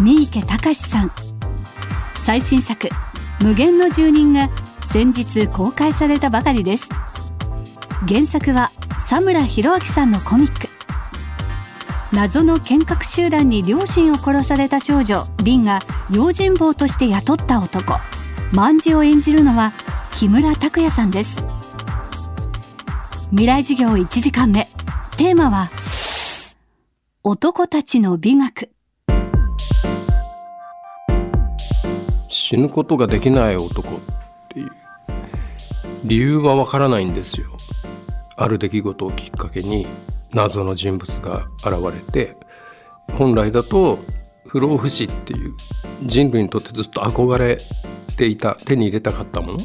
三池隆さん。最新作無限の住人が先日公開されたばかりです。原作は佐村弘明さんのコミック。謎の剣客集団に両親を殺された少女凛が用心棒として雇った男。万事を演じるのは木村拓哉さんです。未来授業1時間目。テーマは男たちの美学。死ぬことができない男っていう理由はわからないんですよ。ある出来事をきっかけに謎の人物が現れて本来だと不老不死っていう人類にとってずっと憧れていた手に入れたかったもの。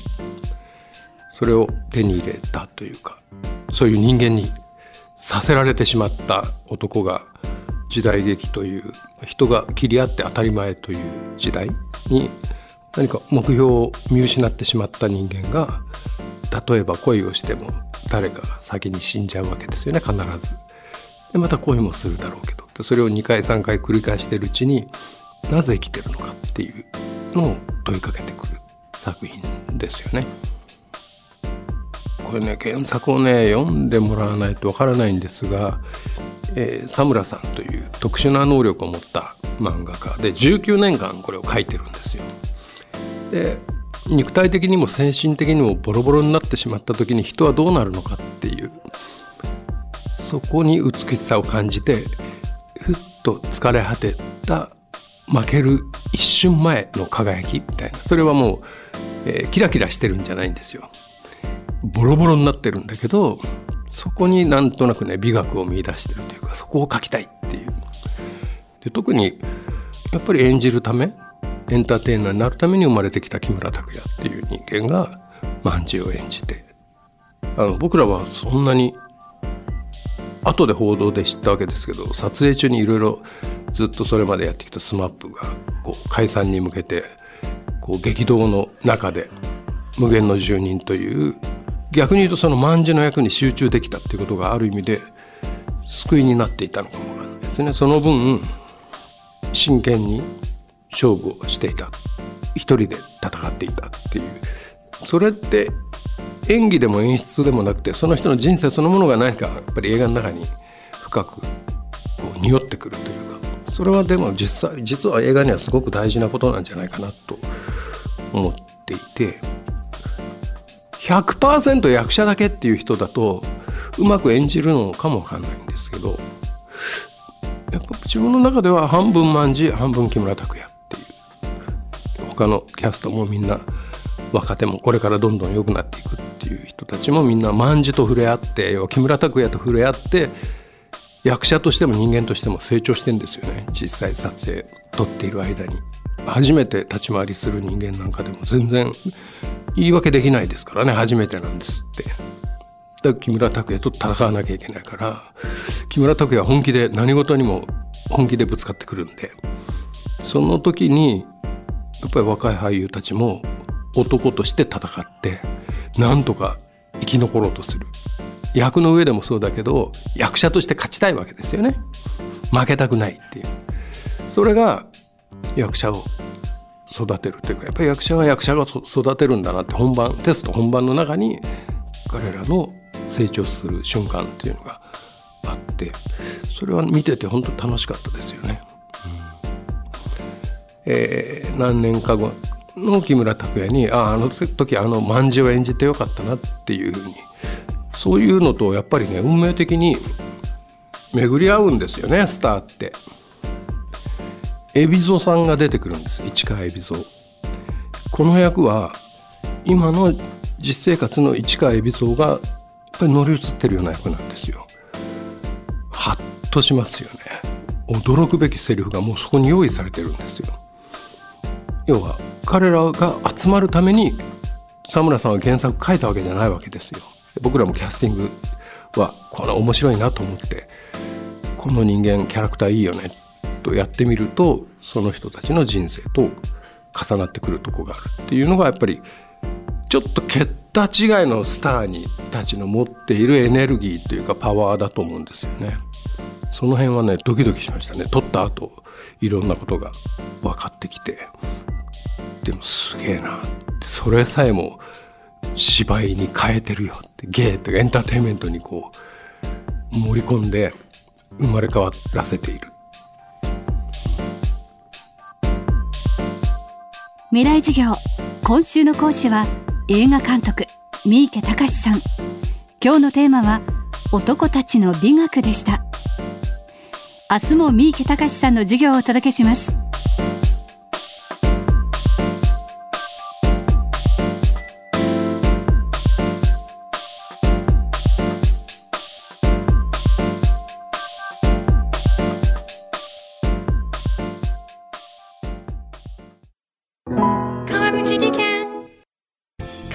それを手に入れたというかそういう人間にさせられてしまった男が時代劇という人が切り合って当たり前という時代に何か目標を見失ってしまった人間が例えば恋をしても誰かが先に死んじゃうわけですよね必ず。でまた恋もするだろうけどでそれを2回3回繰り返しているうちになぜ生きてるのかっていうのを問いかけてくる作品ですよね。これね原作をね読んでもらわないとわからないんですが、えー、佐村さんという特殊な能力を持った漫画家で19年間これを書いてるんですよ。で肉体的にも精神的にもボロボロになってしまった時に人はどうなるのかっていうそこに美しさを感じてふっと疲れ果てた負ける一瞬前の輝きみたいなそれはもう、えー、キラキラしてるんじゃないんですよ。ボロボロになってるんだけどそこになんとなくね美学を見出してるというかそこを描きたいっていう。で特にやっぱり演じるためエンターテイナーになるために生まれてきた木村拓哉っていう人間が万事を演じてあの僕らはそんなに後で報道で知ったわけですけど撮影中にいろいろずっとそれまでやってきた SMAP がこう解散に向けてこう激動の中で無限の住人という逆に言うとその万の役に集中できたっていうことがある意味で救いになっていたのかもわからないですね。その分真剣に勝負をしていた。一人で戦っていたっていう。それって演技でも演出でもなくてその人の人生そのものが何かやっぱり映画の中に深くこう匂ってくるというか。それはでも実際実は映画にはすごく大事なことなんじゃないかなと思っていて。100%役者だけっていう人だとうまく演じるのかもわかんないんですけどやっぱ自分の中では半分万事半分木村拓哉。他のキャストもみんな若手もこれからどんどん良くなっていくっていう人たちもみんな万事と触れ合って木村拓哉と触れ合って役者としても人間としても成長してんですよね。実際撮影撮っている間に。初めて立ち回りする人間なんかでも全然言い訳できないですからね。初めてなんですって。だから木村拓哉と戦わなきゃいけないから木村拓哉は本気で何事にも本気でぶつかってくるんでその時にやっぱり若い俳優たちも男として戦ってなんとか生き残ろうとする。役の上でもそうだけど役者として勝ちたいわけですよね。負けたくないっていう。それが役者を育てるというかやっぱり役者は役者が育てるんだなって本番テスト本番の中に彼らの成長する瞬間っていうのがあってそれは見てて本当楽しかったですよね。えー、何年か後の木村拓哉にああの時あの卍を演じてよかったなっていうふうにそういうのとやっぱりね運命的に巡り合うんですよねスターって。海老蔵さんが出てくるんです市川海老蔵。この役は今の実生活の市川海老蔵がやっぱり乗り移ってるような役なんですよ。はっとしますよね。驚くべきセリフがもうそこに用意されてるんですよ。要は彼らが集まるために佐村さんは原作書いたわけじゃないわけですよ。僕らもキャスティングはこれ面白いなと思ってこの人間キャラクターいいよねとやってみるとその人たちの人生と重なってくるとこがあるっていうのがやっぱりちょっと桁違いのスターにたちの持っているエネルギーというかパワーだと思うんですよね。その辺はねドキドキしましたね撮った後いろんなことが分かってきてでもすげえな。それさえも芝居に変えてるよって。芸とかエンターテインメントにこう盛り込んで生まれ変わらせている。未来授業。今週の講師は映画監督三池隆さん。今日のテーマは男たちの美学でした。明日も三池隆さんの授業をお届けします。